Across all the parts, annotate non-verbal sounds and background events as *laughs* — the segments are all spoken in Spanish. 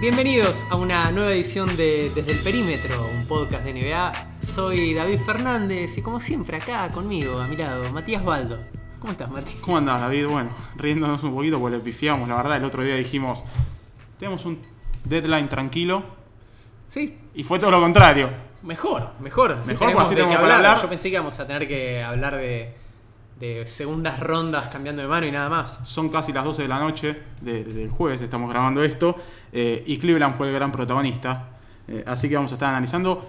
Bienvenidos a una nueva edición de Desde el Perímetro, un podcast de NBA. Soy David Fernández y como siempre acá conmigo, a mi lado, Matías Baldo. ¿Cómo estás, Mati? ¿Cómo andás, David? Bueno, riéndonos un poquito porque le pifiamos, la verdad. El otro día dijimos, tenemos un deadline tranquilo Sí, y fue todo lo contrario. mejor, mejor. Así Mejor, tenemos así de qué tenemos para hablar. Yo pensé que íbamos a tener que hablar de, de segundas rondas cambiando de mano y nada más. Son casi las 12 de la noche de- del jueves, estamos grabando esto, eh, y Cleveland fue el gran protagonista. Eh, así que vamos a estar analizando.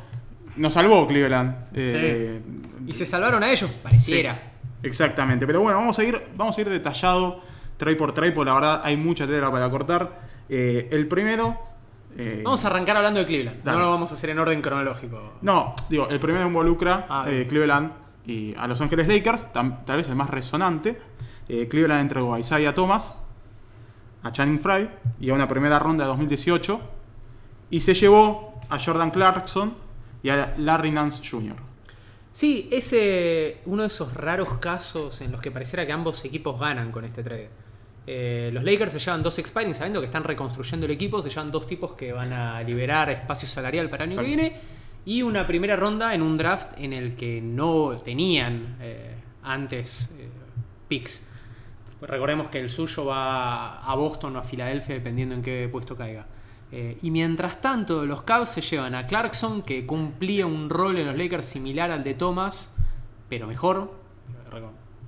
Nos salvó Cleveland. eh, Y se salvaron a ellos, pareciera. Exactamente, pero bueno, vamos a ir, vamos a ir detallado, tray por tray, porque la verdad hay mucha tela para cortar. El primero. Vamos a arrancar hablando de Cleveland. Dale. No lo vamos a hacer en orden cronológico. No, digo, el primero involucra Ah. Cleveland y a Los Ángeles Lakers, tam- tal vez el más resonante. Eh, Cleveland entregó a Isaiah Thomas, a Channing Frye y a una primera ronda de 2018 y se llevó a Jordan Clarkson y a Larry Nance Jr. Sí, es eh, uno de esos raros casos en los que pareciera que ambos equipos ganan con este trade. Eh, los Lakers se llevan dos expiring sabiendo que están reconstruyendo el equipo, se llevan dos tipos que van a liberar espacio salarial para el año que viene y una primera ronda en un draft en el que no tenían eh, antes eh, picks. Recordemos que el suyo va a Boston o a Filadelfia dependiendo en qué puesto caiga. Eh, y mientras tanto, los Cavs se llevan a Clarkson, que cumplía un rol en los Lakers similar al de Thomas, pero mejor,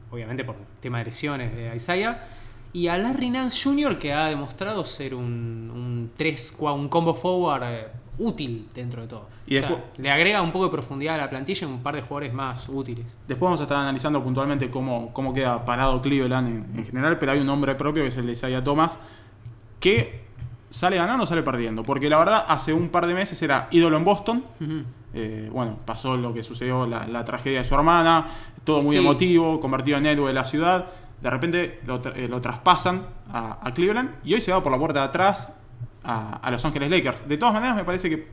obviamente por tema de lesiones de Isaiah. Y a Larry Nance Jr., que ha demostrado ser un, un, tres, cua- un combo forward eh, útil dentro de todo. Y O sea, después- le agrega un poco de profundidad a la plantilla y un par de jugadores más útiles. Después vamos a estar analizando puntualmente cómo, cómo queda parado Cleveland en, en general, pero hay un nombre propio que es el de Isaiah Thomas, que sale ganando o sale perdiendo. Porque la verdad, hace un par de meses era ídolo en Boston. Eh, bueno, pasó lo que sucedió, la, la tragedia de su hermana, todo muy Sí. emotivo, convertido en héroe de la ciudad. De repente lo, eh, traspasan a, Cleveland y hoy se va por la puerta de atrás a, a Los Ángeles Lakers. De todas maneras, me parece que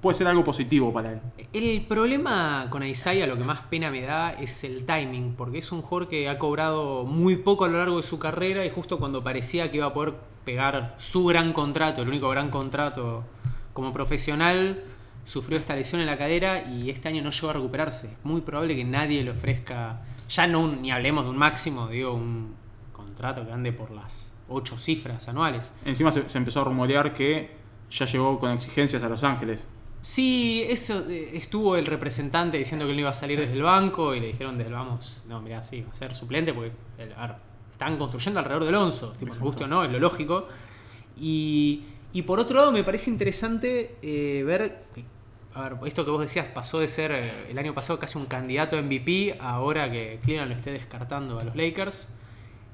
puede ser algo positivo para él. El problema con Isaiah, lo que más pena me da, es el timing, porque es un jugador que ha cobrado muy poco a lo largo de su carrera y justo cuando parecía que iba a poder pegar su gran contrato, el único gran contrato como profesional, sufrió esta lesión en la cadera y este año no llegó a recuperarse. Muy probable que nadie le ofrezca, ya no un- ni hablemos de un máximo, digo, un contrato que ande por las ocho cifras anuales. Encima se, se empezó a rumorear que ya llegó con exigencias a Los Ángeles. Sí, eso eh, estuvo el representante diciendo que él no iba a salir desde el banco y le dijeron desde el vamos, no, mira, sí, va a ser suplente porque el- a ver, están construyendo alrededor del Alonso, tipo, guste o no, es lo lógico. Y, y por otro lado me parece interesante eh, ver, a ver, esto que vos decías pasó de ser eh, el año pasado casi un candidato a MVP, ahora que Cleveland lo esté descartando a los Lakers.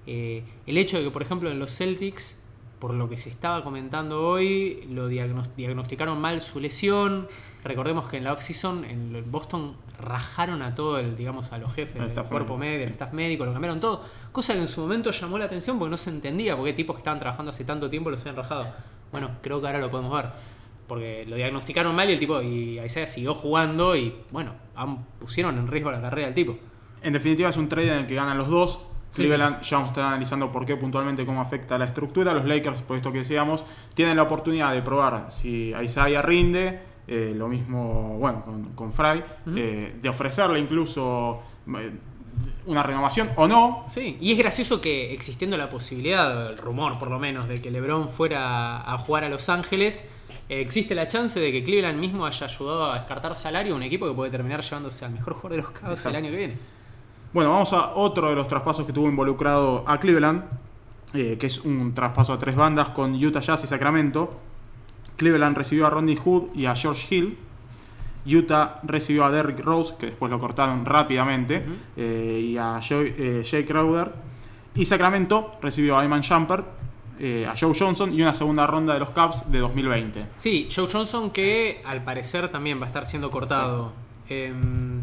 Eh, el hecho de que, por ejemplo, en los Celtics, por lo que se estaba comentando hoy, lo diagnos- diagnosticaron mal su lesión. Recordemos que en la offseason en Boston rajaron a todo el, digamos, a los jefes del cuerpo médico, medio, sí. el staff médico, lo cambiaron todo. Cosa que en su momento llamó la atención porque no se entendía por qué tipos que estaban trabajando hace tanto tiempo los habían rajado. Bueno, creo que ahora lo podemos ver. Porque lo diagnosticaron mal y el tipo, y Isaiah siguió jugando y bueno, pusieron en riesgo la carrera del tipo. En definitiva, es un trade en el que ganan los dos. Sí, Cleveland, ya vamos a estar analizando por qué puntualmente cómo afecta la estructura. Los Lakers, por esto que decíamos, tienen la oportunidad de probar si Isaiah rinde. eh, lo mismo, bueno, con, con Fry. Eh, de ofrecerle incluso eh, una renovación o no. Sí, y es gracioso que existiendo la posibilidad, el rumor por lo menos, de que LeBron fuera a jugar a Los Ángeles, eh, existe la chance de que Cleveland mismo haya ayudado a descartar salario a un equipo que puede terminar llevándose al mejor jugador de los Cavs el año que viene. Bueno, vamos a otro de los traspasos que tuvo involucrado a Cleveland, eh, que es un traspaso a tres bandas con Utah Jazz y Sacramento. Cleveland recibió a Rodney Hood y a George Hill. Utah recibió a Derrick Rose, que después lo cortaron rápidamente, eh, y a Joe- eh, Jay Crowder. Y Sacramento recibió a Ayman Shumpert, eh, a Joe Johnson y una segunda ronda de los Cavs de 2020. Sí, Joe Johnson que al parecer también va a estar siendo cortado. Em,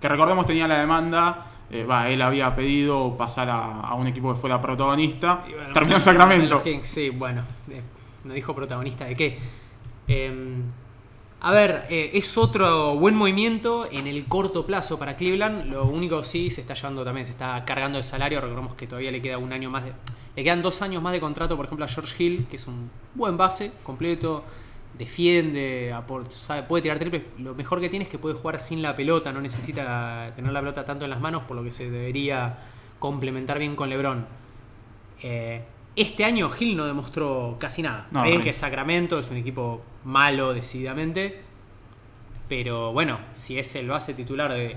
Que recordemos tenía la demanda, eh, él había pedido pasar a, a un equipo que fuera protagonista. bueno, Terminó en Sacramento. Kings, sí, bueno, eh, no dijo protagonista de qué. Em, A ver, eh, es otro buen movimiento en el corto plazo para Cleveland. Lo único sí se está llevando también, se está cargando el salario. Recordemos que todavía le queda un año más de. Le quedan dos años más de contrato, por ejemplo, a George Hill, que es un buen base, completo, defiende, aport- sabe, puede tirar triples. Lo mejor que tiene es que puede jugar sin la pelota, no necesita tener la pelota tanto en las manos, por lo que se debería complementar bien con LeBron. Eh, este año Hill no demostró casi nada. No, Bien no. que Sacramento es un equipo malo decididamente. Pero bueno, si es el base titular de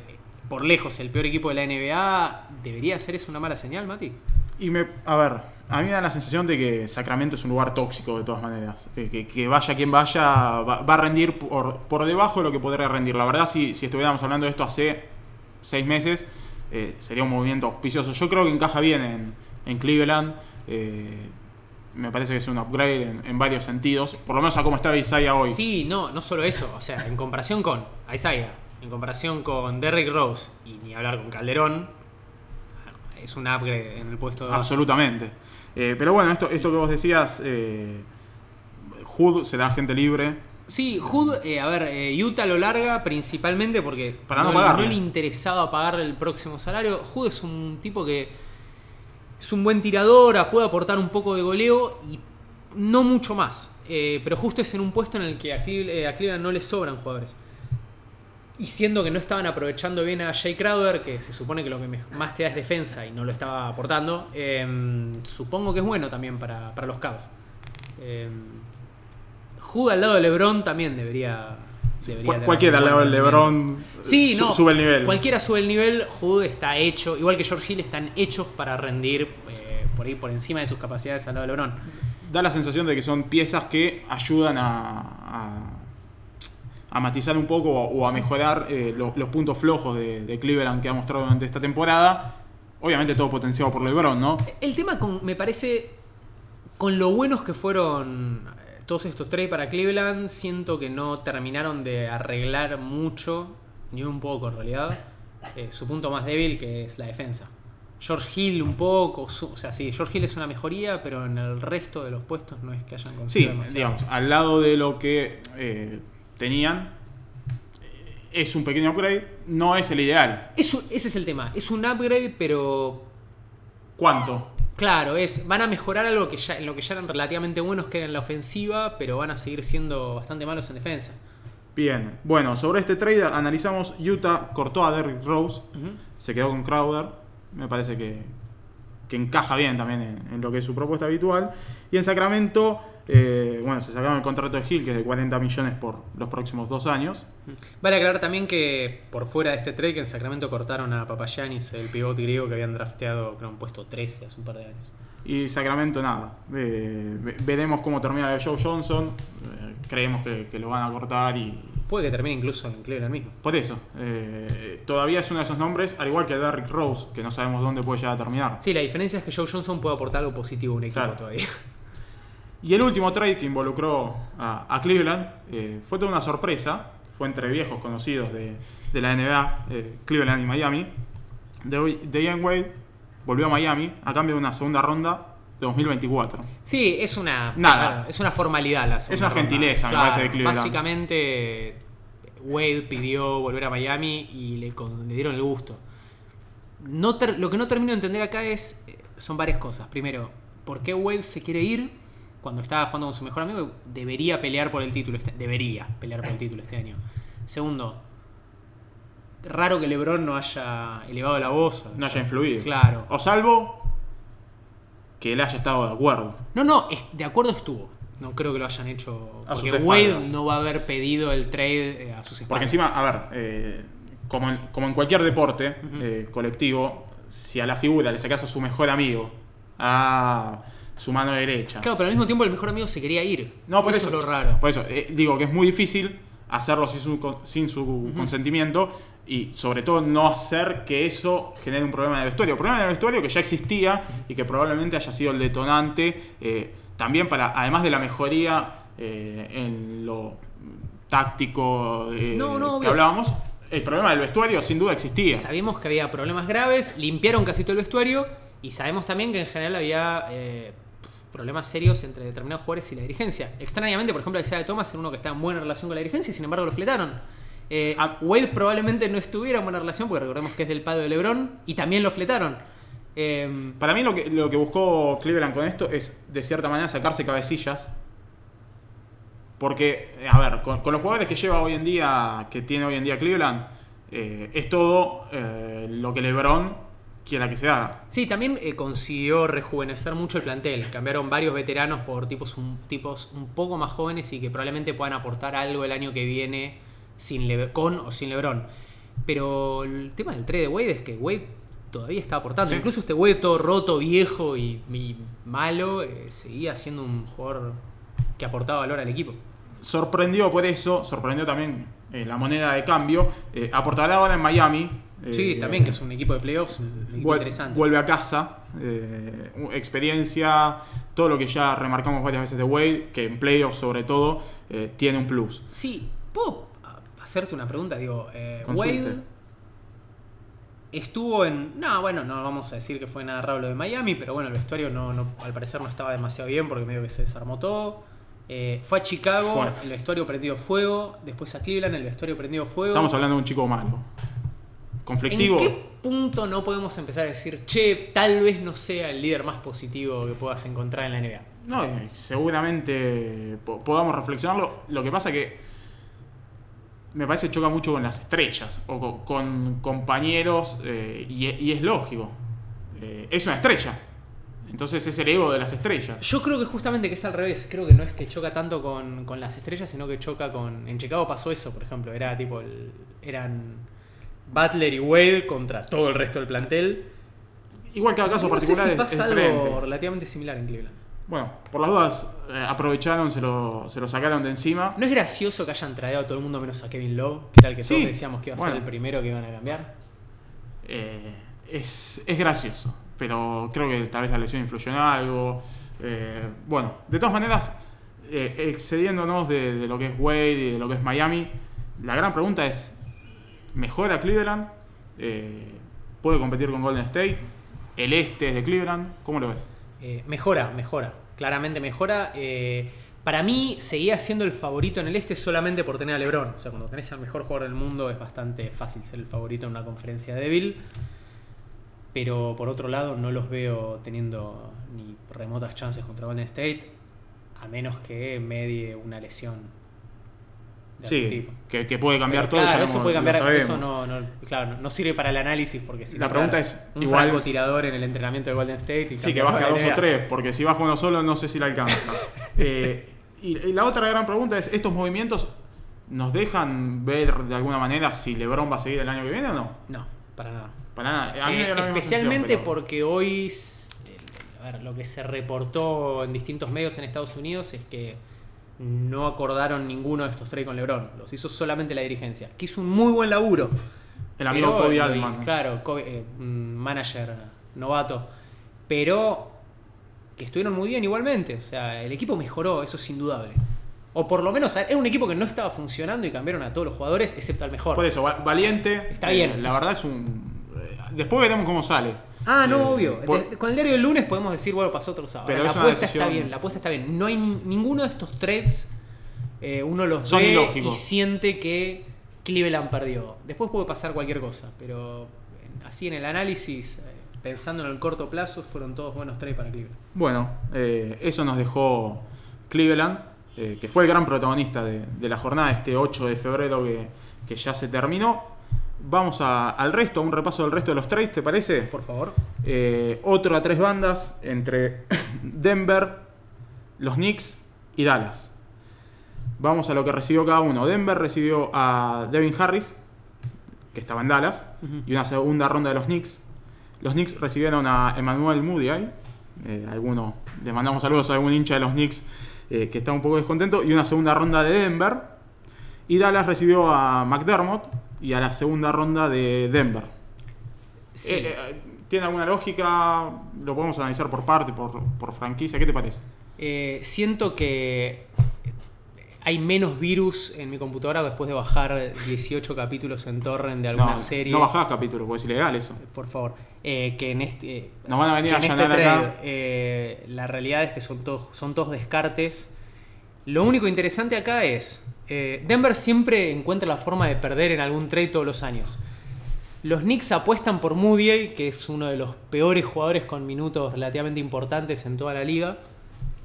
por lejos el peor equipo de la NBA, ¿debería ser eso una mala señal, Mati? Y me, a ver, a mí me da la sensación de que Sacramento es un lugar tóxico de todas maneras. Eh, Que, que vaya quien vaya, va, va a rendir por, por debajo de lo que podría rendir. La verdad, si, si estuviéramos hablando de esto hace seis meses, eh, sería un movimiento auspicioso. Yo creo que encaja bien en, en Cleveland. Eh, me parece que es un upgrade en, en varios sentidos. Por lo menos a cómo está Isaiah hoy. Sí, no, no solo eso. O sea, en comparación con Isaiah, en comparación con Derrick Rose y ni hablar con Calderón, es un upgrade en el puesto de. Absolutamente. Eh, pero bueno, esto, esto que vos decías, eh, Hood se da gente libre. Sí, Hood, eh, a ver, Utah lo larga principalmente porque Para no no, no le interesaba pagarle el próximo salario. Hood es un tipo que es un buen tirador, puede aportar un poco de goleo y no mucho más. Eh, pero justo es en un puesto en el que eh, a Cleveland no le sobran jugadores. Y siendo que no estaban aprovechando bien a Jay Crowder, que se supone que lo que más te da es defensa y no lo estaba aportando, eh, supongo que es bueno también para, para los Cavs. Eh, al lado de LeBron también debería. Cual- cualquiera al un lado del buen LeBron. Sí, su- no. sube el nivel. Cualquiera sube el nivel. Hood está hecho, igual que George Hill, están hechos para rendir eh, por ahí por encima de sus capacidades al lado de LeBron. Da la sensación de que son piezas que ayudan a, a, a matizar un poco o, o a mejorar eh, los, los puntos flojos de, de Cleveland que ha mostrado durante esta temporada. Obviamente todo potenciado por LeBron, ¿no? El tema con, me parece, con lo buenos que fueron todos estos trades para Cleveland, siento que no terminaron de arreglar mucho, ni un poco en realidad, eh, su punto más débil que es la defensa. George Hill un poco, su- o sea, sí, George Hill es una mejoría, pero en el resto de los puestos no es que hayan Sí, conseguido demasiado. digamos, al lado de lo que eh, tenían, eh, es un pequeño upgrade, no es el ideal. Eso- ese es el tema, es un upgrade, pero ¿Cuánto? Claro, es, van a mejorar algo que ya, en lo que ya eran relativamente buenos, que era en la ofensiva, pero van a seguir siendo bastante malos en defensa. Bien, bueno, sobre este trade analizamos Utah cortó a Derrick Rose, se quedó con Crowder, me parece que, que encaja bien también en, lo que es su propuesta habitual. Y en Sacramento, eh, bueno, se sacaron el contrato de Hill, que es de 40 millones por los próximos dos años. Vale aclarar también que por fuera de este trade, en Sacramento cortaron a Papayanis, el pivote griego que habían drafteado, creo, un puesto 13 hace un par de años. Y Sacramento nada. Eh, ve- veremos cómo termina el Joe Johnson. eh, creemos que, que lo van a cortar y... Puede que termine incluso en Cleveland mismo. Por eso, eh, todavía es uno de esos nombres, al igual que Derrick Rose, que no sabemos dónde puede llegar a terminar. Sí, la diferencia es que Joe Johnson puede aportar algo positivo a un equipo Claro. todavía. Y el último trade que involucró a, a Cleveland fue toda una sorpresa. Fue entre viejos conocidos de, de la NBA, Cleveland y Miami. De, Ian Wade volvió a Miami a cambio de una segunda ronda de 2024. Sí, es una. Nada. claro, es una formalidad la segunda una ronda. gentileza, me parece, de Cleveland. Básicamente, Wade pidió volver a Miami y le, dieron el gusto. No ter- lo que no termino de entender acá es. eh, Son varias cosas. Primero, ¿por qué Wade se quiere ir cuando estaba jugando con su mejor amigo? Debería pelear por el título este Debería pelear por el título este año. Segundo, raro que LeBron no haya elevado la voz. No haya influido. Claro. O salvo que él haya estado de acuerdo. No, no, de acuerdo estuvo. No creo que lo hayan hecho. A Porque Wade no va a haber pedido el trade eh, a sus espaldas. Porque encima, a ver, eh, como, en, como en cualquier deporte eh, colectivo, si a la figura le sacas a su mejor amigo, a su mano derecha. Claro, pero al mismo tiempo el mejor amigo se quería ir. No, por eso, eso, es lo raro. Por eso, eh, digo que es muy difícil hacerlo sin su, con- sin su consentimiento y sobre todo no hacer que eso genere un problema en el vestuario. Un problema en el vestuario que ya existía y que probablemente haya sido el detonante eh, también para, además de la mejoría eh, en lo táctico eh, No, no, que hablábamos, el problema del vestuario sin duda existía. Sabíamos que había problemas graves, limpiaron casi todo el vestuario y sabemos también que en general había eh, problemas serios entre determinados jugadores y la dirigencia. Extrañamente, por ejemplo, Isaiah Thomas era uno que estaba en buena relación con la dirigencia y sin embargo lo fletaron. Eh. Wade probablemente no estuviera en buena relación porque recordemos que es del padre de LeBron y también lo fletaron. Eh, Para mí lo que, lo que buscó Cleveland con esto es, de cierta manera, sacarse cabecillas. Porque, a ver, con, con los jugadores que lleva hoy en día, que tiene hoy en día Cleveland, eh, es todo eh, lo que LeBron quiera que se haga. Sí, también eh, consiguió rejuvenecer mucho el plantel. Cambiaron varios veteranos por tipos un, tipos un poco más jóvenes y que probablemente puedan aportar algo el año que viene sin con o sin LeBron. Pero el tema del trade de Wade es que Wade todavía está aportando. Sí. Incluso este Wade todo roto, viejo y, y malo, eh, seguía siendo un jugador que aportaba valor al equipo. Sorprendió por eso, sorprendió también eh, la moneda de cambio. Eh, aportará ahora en Miami. Sí, eh, también que es un equipo de playoffs, un equipo Vuel- interesante. Vuelve a casa, experiencia, todo lo que ya remarcamos varias veces de Wade, que en playoffs sobre todo tiene un plus. Sí, ¿puedo hacerte una pregunta? Digo, eh. Wade estuvo en. No, bueno, no vamos a decir que fue nada raro lo de Miami, pero bueno, el vestuario no, no- al parecer no estaba demasiado bien porque medio que se desarmó todo. Eh, fue a Chicago, el vestuario prendido fuego. Después a Cleveland, el vestuario prendido fuego. Estamos hablando de un chico malo. Conflictivo. ¿En qué punto no podemos empezar a decir, che, tal vez no sea el líder más positivo que puedas encontrar en la NBA? No, eh, seguramente po- podamos reflexionarlo. Lo que pasa que me parece que choca mucho con las estrellas o co- con, compañeros eh, y, y es lógico. Eh, es una estrella. Entonces es el ego de las estrellas. Yo creo que justamente que es al revés. Creo que no es que choca tanto con, con las estrellas, sino que choca con. En Chicago pasó eso, por ejemplo. Era tipo. el- eran Butler y Wade contra todo el resto del plantel. Igual cada caso No sé particular si es- pasa es algo diferente. relativamente similar en Cleveland. Bueno, por las dudas eh, aprovecharon, se lo, se lo sacaron de encima. ¿No es gracioso que hayan traído a todo el mundo menos a Kevin Love, que era el que Sí, todos decíamos que iba a bueno. ser el primero que iban a cambiar? Eh, es, es gracioso, pero creo que tal vez la lesión influyó en algo. Eh, bueno, de todas maneras, excediéndonos de, de lo que es Wade y de lo que es Miami, la gran pregunta es, ¿mejora Cleveland? Eh, ¿Puede competir con Golden State? ¿El este es de Cleveland? ¿Cómo lo ves? Eh, mejora, mejora. Claramente mejora. Eh, para mí seguía siendo el favorito en el este solamente por tener a LeBron. O sea, cuando tenés al mejor jugador del mundo es bastante fácil ser el favorito en una conferencia débil. Pero por otro lado no los veo teniendo ni remotas chances contra Golden State. A menos que medie una lesión. De Sí, tipo. que, que puede cambiar Pero todo, claro, eso puede cambiar, eso no, no- claro, no sirve para el análisis porque si La pregunta es, un igual- francotirador en el entrenamiento de Golden State y Sí, que baje a dos o tres, porque si baja uno solo no sé si le alcanza. *laughs* Eh, y, y la otra gran pregunta es, ¿estos movimientos nos dejan ver de alguna manera si LeBron va a seguir el año que viene o no? No, para nada. Para nada. A mí me Eh, especialmente pero- porque hoy, a ver, lo que se reportó en distintos medios en Estados Unidos es que no acordaron ninguno de estos tres con LeBron. Los hizo solamente la dirigencia, que hizo un muy buen laburo. El amigo Pero Kobe Altman. Claro, Kobe, eh, manager novato. Pero que estuvieron muy bien igualmente. O sea, el equipo mejoró, eso es indudable. O por lo menos, era un equipo que no estaba funcionando y cambiaron a todos los jugadores, excepto al mejor. Por eso, va- valiente. Está eh, bien. la verdad es un... eh, Después veremos cómo sale. Ah, no, Eh, obvio. por- con el diario del lunes podemos decir, bueno, pasó otro sábado. Pero la apuesta decisión- está bien, la apuesta está bien. No hay ni- ninguno de estos trades, eh, uno los Son ve ilógicos. y siente que Cleveland perdió. Después puede pasar cualquier cosa, pero eh, así en el análisis, pensando en el corto plazo, fueron todos buenos trades para Cleveland. Bueno, eh, eso nos dejó Cleveland, eh, que fue el gran protagonista de, de la jornada, este 8 de febrero que, que ya se terminó. Vamos a- al resto, a un repaso del resto de los trades, ¿te parece? Por favor. Eh, otro a tres bandas entre *coughs* Denver, los Knicks y Dallas. Vamos a lo que recibió cada uno. Denver recibió a Devin Harris, que estaba en Dallas, y una segunda ronda de los Knicks. Los Knicks recibieron a Emmanuel Moody. Eh, alguno, le mandamos saludos a algún hincha de los Knicks eh, que está un poco descontento. Y una segunda ronda de Denver. Y Dallas recibió a McDermott y a la segunda ronda de Denver. Sí. Eh, eh, ¿Tiene alguna lógica? Lo podemos analizar por parte, por, por franquicia. ¿Qué te parece? Eh, siento que hay menos virus en mi computadora después de bajar 18 capítulos en torrent de alguna no, serie. No bajás capítulos, porque es ilegal eso. Por favor. Eh, que en este. eh, Nos van a venir a este acá. eh, la realidad es que son todos, son todos descartes. Lo único interesante acá es. Eh, Denver siempre encuentra la forma de perder en algún trade todos los años. Los Knicks apuestan por Moody, que es uno de los peores jugadores con minutos relativamente importantes en toda la liga.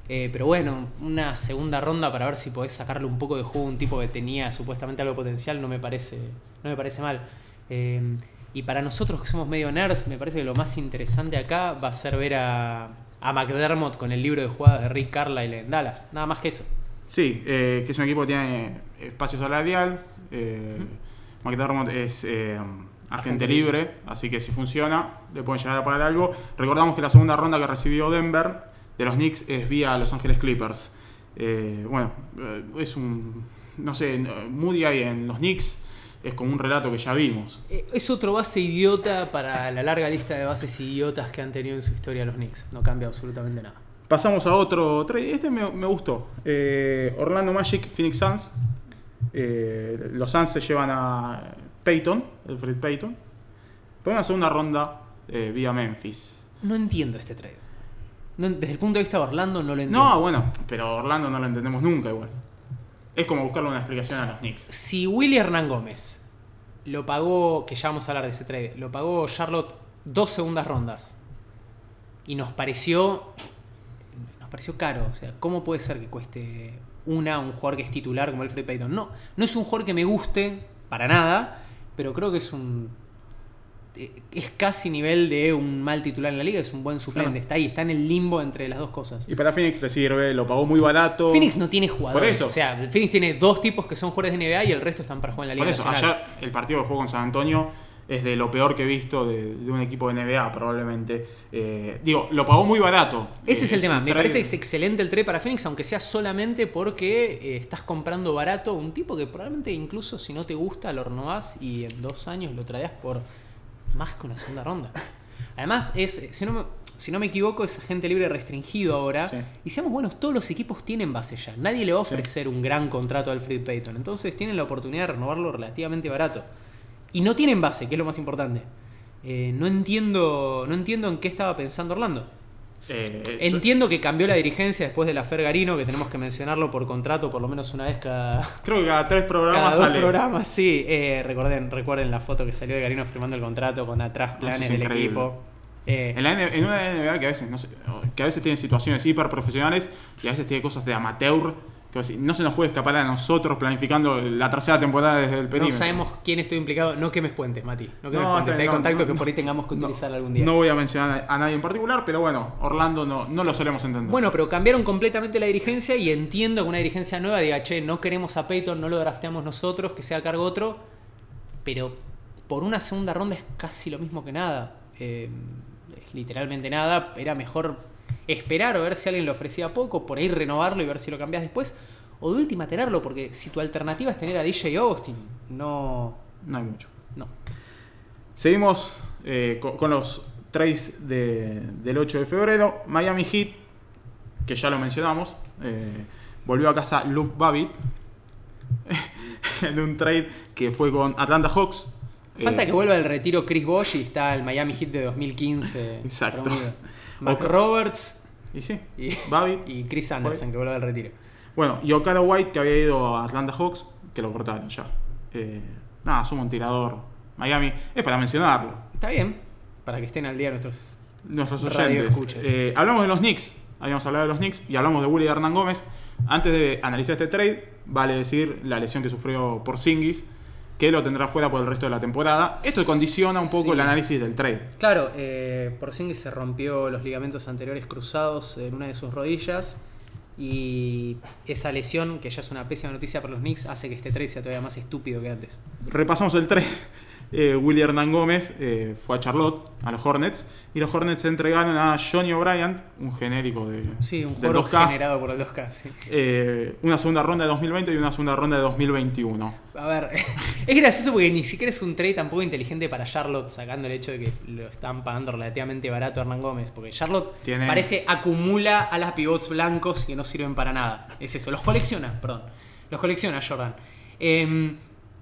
Eh, pero bueno, una segunda ronda para ver si podés sacarle un poco de juego a un tipo que tenía supuestamente algo potencial no me parece, no me parece mal. Eh, y para nosotros que somos medio nerds, me parece que lo más interesante acá va a ser ver a, a McDermott con el libro de jugadas de Rick Carlisle en Dallas. Nada más que eso. Sí, eh, que es un equipo que tiene espacio salarial. Eh, McDermott es eh, agente Agente libre, así que si funciona, le pueden llegar a pagar algo. Recordamos que la segunda ronda que recibió Denver de los Knicks es vía Los Ángeles Clippers. Eh, bueno, eh, es un. No sé, Moody ahí en los Knicks es como un relato que ya vimos. Eh, Es otro base idiota para la larga lista de bases idiotas que han tenido en su historia los Knicks. No cambia absolutamente nada. Pasamos a otro trade. Este me, me gustó. Eh, Orlando Magic, Phoenix Suns. Eh, los Suns se llevan a Peyton, el Fred Peyton. Por una ronda eh, vía Memphis. No entiendo este trade. No- desde el punto de vista de Orlando no lo entiendo. No, bueno, pero Orlando no lo entendemos nunca igual. Es como buscarle una explicación a los Knicks. Si Willy Hernán Gómez lo pagó, que ya vamos a hablar de ese trade, lo pagó Charlotte dos segundas rondas y nos pareció nos pareció caro, o sea, ¿cómo puede ser que cueste una un jugador que es titular como Alfred Payton? No, no es un jugador que me guste para nada, pero creo que es un eh, es casi nivel de un mal titular en la liga, es un buen suplente, Claro. está ahí, está en el limbo entre las dos cosas. Y para Phoenix le sirve, lo pagó muy barato. Phoenix no tiene jugadores. eso. O sea, Phoenix tiene dos tipos que son jugadores de NBA y el resto están para jugar en la Por Liga eso, Nacional. ayer el partido que jugó con San Antonio es de lo peor que he visto de, de un equipo de NBA, probablemente. Eh, digo, lo pagó muy barato. Ese es Eh, el tema. Me parece que es excelente el trade para Phoenix, aunque sea solamente porque eh, estás comprando barato un tipo que probablemente incluso si no te gusta lo renovás y en dos años lo traías por más que una segunda ronda. Además, es, si no me, si no me equivoco, es agente libre restringido ahora. Sí. Y seamos buenos, todos los equipos tienen base ya. Nadie le va a ofrecer un gran contrato a Alfred Payton. Entonces tienen la oportunidad de renovarlo relativamente barato. Y no tienen base, que es lo más importante. Eh, no entiendo. No entiendo en qué estaba pensando Orlando. Eh, eh, Entiendo que cambió la dirigencia después de la Fergarino, que tenemos que mencionarlo por contrato por lo menos una vez cada, *laughs* Creo que cada tres programas cada dos sale. programas. Sí, eh, recuerden, recuerden la foto que salió de Garino firmando el contrato con atrás Eso planes es del increíble. equipo. Eh, En, la N- en una NBA que a veces no sé, que a veces tiene situaciones hiper profesionales y a veces tiene cosas de amateur no se nos puede escapar a nosotros planificando la tercera temporada desde el no perímetro. sabemos quién estoy implicado. No quemes puentes, Mati. No quemes No, puentes. bien, Hay no, contactos no, que por ahí tengamos que no, utilizar algún día. No voy a mencionar a nadie en particular, pero bueno, Orlando no, no lo solemos entender. Bueno, pero cambiaron completamente la dirigencia y entiendo que una dirigencia nueva diga, che, no queremos a Peyton, no lo drafteamos nosotros, que sea a cargo otro. Pero por una segunda ronda es casi lo mismo que nada. Eh, es literalmente nada. Era mejor esperar o ver si alguien le ofrecía poco, por ahí renovarlo y ver si lo cambias después. O de última tenerlo, porque si tu alternativa es tener a DJ Austin, no. no hay mucho. No. Seguimos eh, con, con los trades de- del 8 de febrero. Miami Heat, que ya lo mencionamos, eh, volvió a casa Luke Babbitt *laughs* en un trade que fue con Atlanta Hawks. Falta Eh, que vuelva del retiro Chris Bosh y está el Miami Heat de 2015. Exacto. Mac. Roberts Y sí, y, Babbitt. *laughs* y Chris Anderson que vuelve del retiro. Bueno, y Okada White, que había ido a Atlanta Hawks, que lo cortaron ya. Eh, nada, somos un tirador. Miami, es para mencionarlo. Está bien, para que estén al día nuestros. Nuestros oyentes. Eh, hablamos de los Knicks. Habíamos hablado de los Knicks y hablamos de Willy Hernán Gómez. Antes de analizar este trade, vale decir la lesión que sufrió por Singis, que lo tendrá fuera por el resto de la temporada. Esto condiciona un poco Sí. el análisis del trade. Claro, eh, Porzingis se rompió los ligamentos anteriores cruzados en una de sus rodillas. Y esa lesión, que ya es una pésima noticia para los Knicks, hace que este trade sea todavía más estúpido que antes. Repasamos el trade. Eh, Willy Hernán Gómez eh, fue a Charlotte, a los Hornets, y los Hornets se entregaron a Johnny O'Brien, un genérico de, Sí, un del juego 2K, generado por el 2K. sí. eh, una segunda ronda de 2020 y una segunda ronda de 2021. A ver, *laughs* es gracioso porque ni siquiera es un trade tampoco inteligente para Charlotte, sacando el hecho de que lo están pagando relativamente barato a Hernán Gómez. Porque Charlotte Tiene- parece acumula a las pivots blancos que no sirven para nada. Es eso, los colecciona, perdón. Los colecciona Jordan. Em,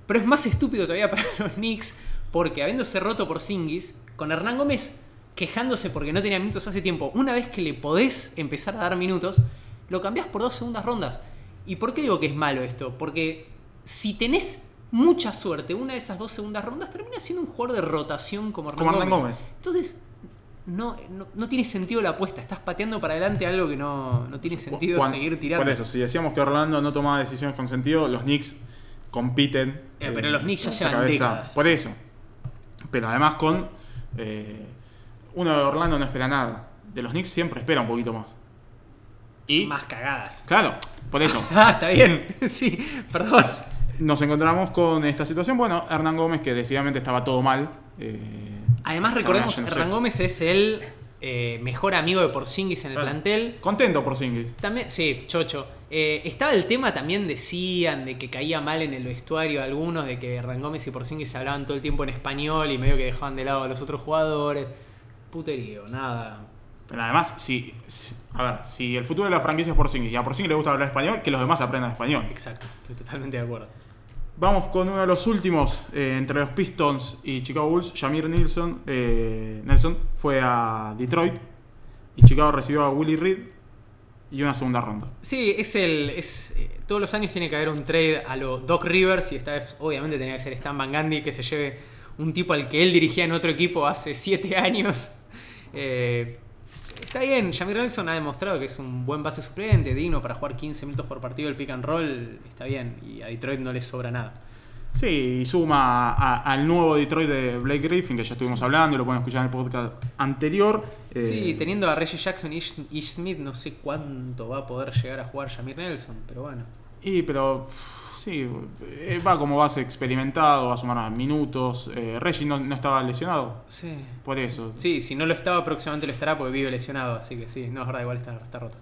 pero es más estúpido todavía para *laughs* los Knicks porque habiéndose roto por Singis, con Hernán Gómez quejándose porque no tenía minutos hace tiempo, una vez que le podés empezar a dar minutos, lo cambiás por dos segundas rondas. ¿Y por qué digo que es malo esto? Porque si tenés mucha suerte, una de esas dos segundas rondas termina siendo un jugador de rotación como Hernán, Como Gómez. Gómez. Entonces, no, no, no tiene sentido la apuesta. Estás pateando para adelante algo que no, no tiene sentido seguir tirando. Por eso, si decíamos que Orlando no tomaba decisiones con sentido, los Knicks compiten. Eh, pero los esa llevan décadas. Por eso. Pero además con. eh, uno de Orlando no espera nada. De los Knicks siempre espera un poquito más. Y. Más cagadas. Claro, por eso. *laughs* Ah, está bien. *laughs* sí, perdón. Nos encontramos con esta situación. Bueno, Hernán Gómez, que decididamente estaba todo mal. eh, Además, recordemos, yéndose. Hernán Gómez es el eh, mejor amigo de Porzingis en el Claro. plantel. Contento por Singis. También, sí, chocho. Eh, estaba el tema también, decían, de que caía mal en el vestuario algunos, de que Hernán Gómez y Porzingis se hablaban todo el tiempo en español y medio que dejaban de lado a los otros jugadores. Puterío, nada. Pero además, si, si- a ver, si el futuro de la franquicia es por Singis y a por Singis le gusta hablar español, que los demás aprendan español. Exacto, estoy totalmente de acuerdo. Vamos con uno de los últimos eh, entre los Pistons y Chicago Bulls. Jamir Nelson, eh, Nelson fue a Detroit y Chicago recibió a Willie Reed y una segunda ronda. Sí, es el. Es, eh, todos los años tiene que haber un trade a lo Doc Rivers y esta vez, obviamente, tenía que ser Stan Van Gundy que se lleve un tipo al que él dirigía en otro equipo hace *laughs* 7 años. Eh, está bien, Jamir Nelson ha demostrado que es un buen base suplente, digno para jugar 15 minutos por partido el pick and roll. Está bien, y a Detroit no le sobra nada. Sí, y suma a- al nuevo Detroit de Blake Griffin, que ya estuvimos hablando y lo pueden escuchar en el podcast anterior. Eh, Sí, teniendo a Reggie Jackson y Ish, Smith, no sé cuánto va a poder llegar a jugar Jamir Nelson, pero bueno. Y, pero, sí, eh, va como base experimentado, va a sumar minutos. Eh, Reggie no, no estaba lesionado, Sí. por eso. Sí, si no lo estaba, próximamente lo estará porque vive lesionado, así que sí, no es verdad, igual está, está roto.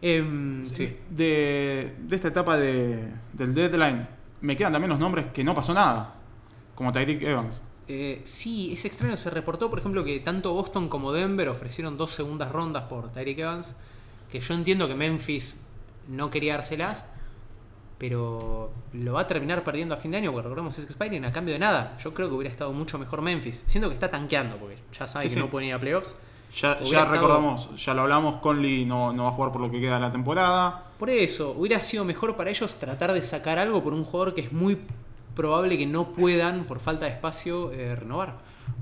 Em, sí. De, de esta etapa de- del deadline, me quedan también los nombres que no pasó nada. Como Tyreek Evans. Eh, sí, es extraño, se reportó, por ejemplo, que tanto Boston como Denver ofrecieron dos segundas rondas por Tyreek Evans, que yo entiendo que Memphis no quería dárselas, pero lo va a terminar perdiendo a fin de año, porque recordemos es expiring a cambio de nada. Yo creo que hubiera estado mucho mejor Memphis, siendo que está tanqueando, porque ya sabe Sí, que sí. no puede ir a playoffs. Ya, Hubiera ya estado- recordamos, ya lo hablamos, Conley no, no va a jugar por lo que queda de la temporada. Por eso, hubiera sido mejor para ellos tratar de sacar algo por un jugador que es muy probable que no puedan, por falta de espacio, eh, renovar.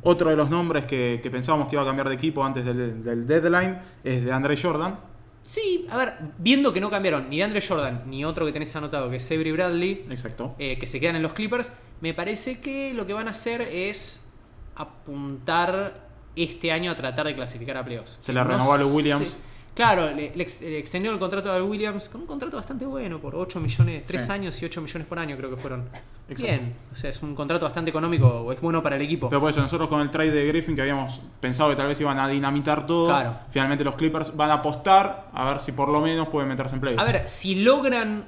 Otro de los nombres que, que pensábamos que iba a cambiar de equipo antes del, del deadline es de Andre Jordan. Sí, a ver, viendo que no cambiaron ni Andre Jordan ni otro que tenés anotado que es Avery Bradley, Exacto. eh, que se quedan en los Clippers, me parece que lo que van a hacer es apuntar este año a tratar de clasificar a playoffs. Se le renovó a Lou Williams. Claro, le, le ex- le extendió el contrato a Williams con un contrato bastante bueno, por 8 millones, 3 Sí. años y 8 millones por año creo que fueron. Exacto. Bien, o sea, es un contrato bastante económico, es bueno para el equipo. Pero por eso nosotros con el trade de Griffin que habíamos pensado que tal vez iban a dinamitar todo, Claro. finalmente los Clippers van a apostar a ver si por lo menos pueden meterse en playoffs. A ver, si logran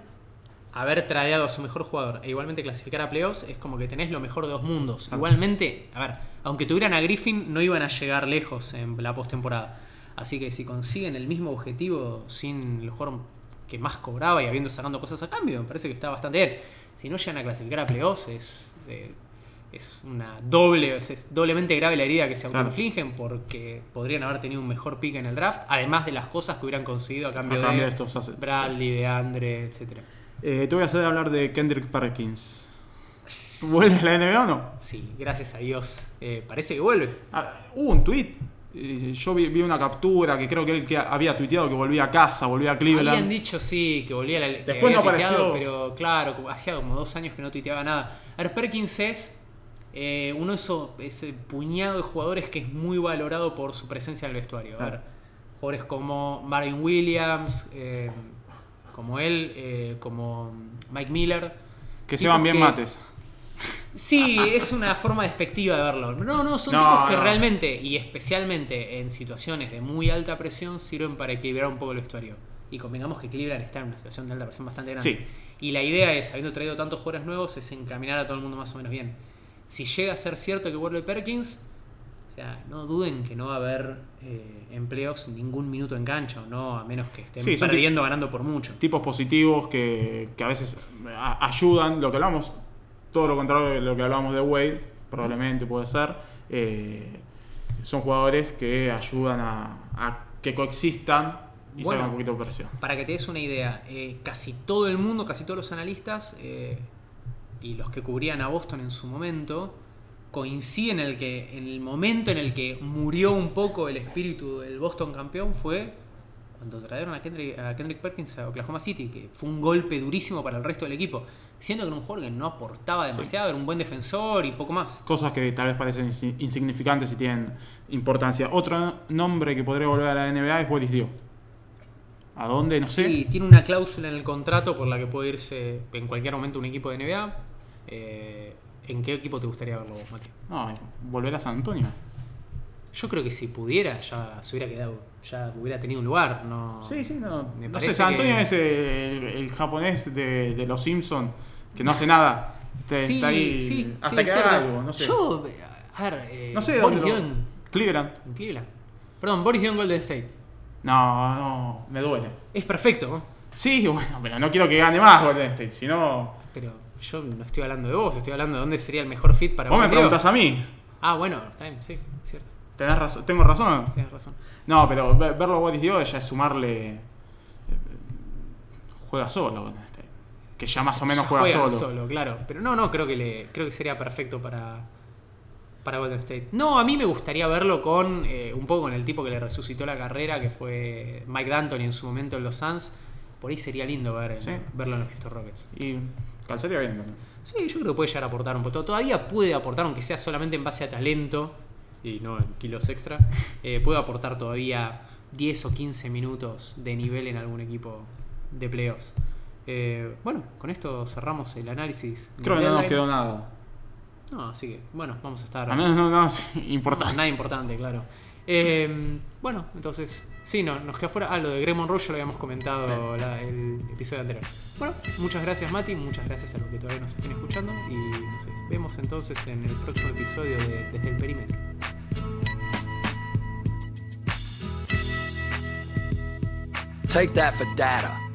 haber tradeado a su mejor jugador e igualmente clasificar a playoffs, es como que tenés lo mejor de dos mundos. Igualmente, a ver, aunque tuvieran a Griffin, no iban a llegar lejos en la postemporada. Así que si consiguen el mismo objetivo sin el jugador que más cobraba y habiendo sacando cosas a cambio, me parece que está bastante bien. Si no llegan a clasificar a playoffs, es, eh, es una doble, es, doblemente grave la herida que se Claro. autoinfligen porque podrían haber tenido un mejor pick en el draft, además de las cosas que hubieran conseguido a cambio, a cambio de de estos assets. Bradley, de Andre, etcétera. Eh, te voy a hacer hablar de Kendrick Perkins. ¿Vuelve a la NBA o no? Sí, gracias a Dios. Eh, parece que vuelve. Ah, hubo un tweet. Yo vi, vi una captura que creo que él que había tuiteado que volvía a casa, volvía a Cleveland. Habían dicho sí, que volvía a la que Después no apareció. Pero claro, hacía como dos años que no tuiteaba nada. A ver, Perkins es eh, uno de esos, ese puñado de jugadores que es muy valorado por su presencia en el vestuario. A ver, jugadores como Marvin Williams, eh, como él, eh, como Mike Miller. que se van bien que- mates. Sí, es una forma despectiva de verlo. No, no, son No, tipos que no. realmente, y especialmente en situaciones de muy alta presión, sirven para equilibrar un poco el vestuario. Y convengamos que Cleveland está en una situación de alta presión bastante grande. Sí. Y la idea es, habiendo traído tantos jugadores nuevos, es encaminar a todo el mundo más o menos bien. Si llega a ser cierto que vuelve Perkins, sea, no duden que no va a haber eh, en playoffs ningún minuto en cancha, o no, a menos que estén Sí, perdiendo, ganando por mucho. Tipos positivos que, que a veces a- ayudan, lo que hablamos, todo lo contrario de lo que hablamos de Wade, probablemente puede ser. eh, son jugadores que ayudan a, a que coexistan y Bueno. salgan un poquito de presión. Para que te des una idea, eh, casi todo el mundo, casi todos los analistas eh, y los que cubrían a Boston en su momento coinciden en el que en el momento en el que murió un poco el espíritu del Boston campeón fue cuando trajeron a Kendrick, a Kendrick Perkins a Oklahoma City, que fue un golpe durísimo para el resto del equipo, siendo que era un jugador que no aportaba demasiado, era un buen defensor y poco más. Cosas que tal vez parecen insi- insignificantes y tienen importancia. Otro nombre que podría volver a la NBA es Boris Dio. ¿A dónde? No sé. Sí, tiene una cláusula en el contrato por la que puede irse en cualquier momento un equipo de NBA. Eh, ¿En qué equipo te gustaría verlo vos, Mati? No, volver a San Antonio. Yo creo que si pudiera ya se hubiera quedado, ya hubiera tenido un lugar. No, Sí, sí, no. Me no parece sé, San Antonio que- es el, el japonés de, de los Simpsons que no hace nada. Te- Sí, está ahí sí, hasta sí, que haga algo, no sé. Yo, a ver, eh, no sé de Boris dónde lo- Cleveland. Cleveland. Perdón, Boris Golden State. No, no, me duele. Es perfecto, ¿no? Sí, *laughs* bueno, pero no quiero que gane más Golden State, si no... pero yo no estoy hablando de vos, estoy hablando de dónde sería el mejor fit para Vos me preguntás a mí. Ah, bueno, está bien, sí, es cierto, ¿Tenés razón? ¿Tengo razón? tienes razón. No, pero ve- verlo a Boris Dio ya es sumarle... eh, Juega solo State. Que ya más o menos juega juegan solo. claro. Pero no, no, creo que le, creo que sería perfecto para, para Golden State. No, a mí me gustaría verlo con eh, un poco con el tipo que le resucitó la carrera, que fue Mike D'Antoni en su momento en los Suns. Por ahí sería lindo ver, Sí. verlo en los Houston Rockets. Y calzaría bien también. Sí, yo creo que puede llegar a aportar un poco. Todavía puede aportar, aunque sea solamente en base a talento y no en kilos extra. eh, puede aportar todavía 10 o 15 minutos de nivel en algún equipo de playoffs. Eh, bueno, con esto cerramos el análisis. Creo que no nos quedó nada. No, así que, bueno, vamos a estar. A menos no, no, *laughs* sí, No, importante. nada importante, claro. Eh, bueno, entonces, sí, no, nos queda fuera. Ah, lo de Greg Monroe ya lo habíamos comentado la- el episodio anterior. Bueno, muchas gracias, Mati. Muchas gracias a los que todavía nos estén escuchando. Y nos vemos entonces en el próximo episodio de Desde el Perímetro. Take that for data.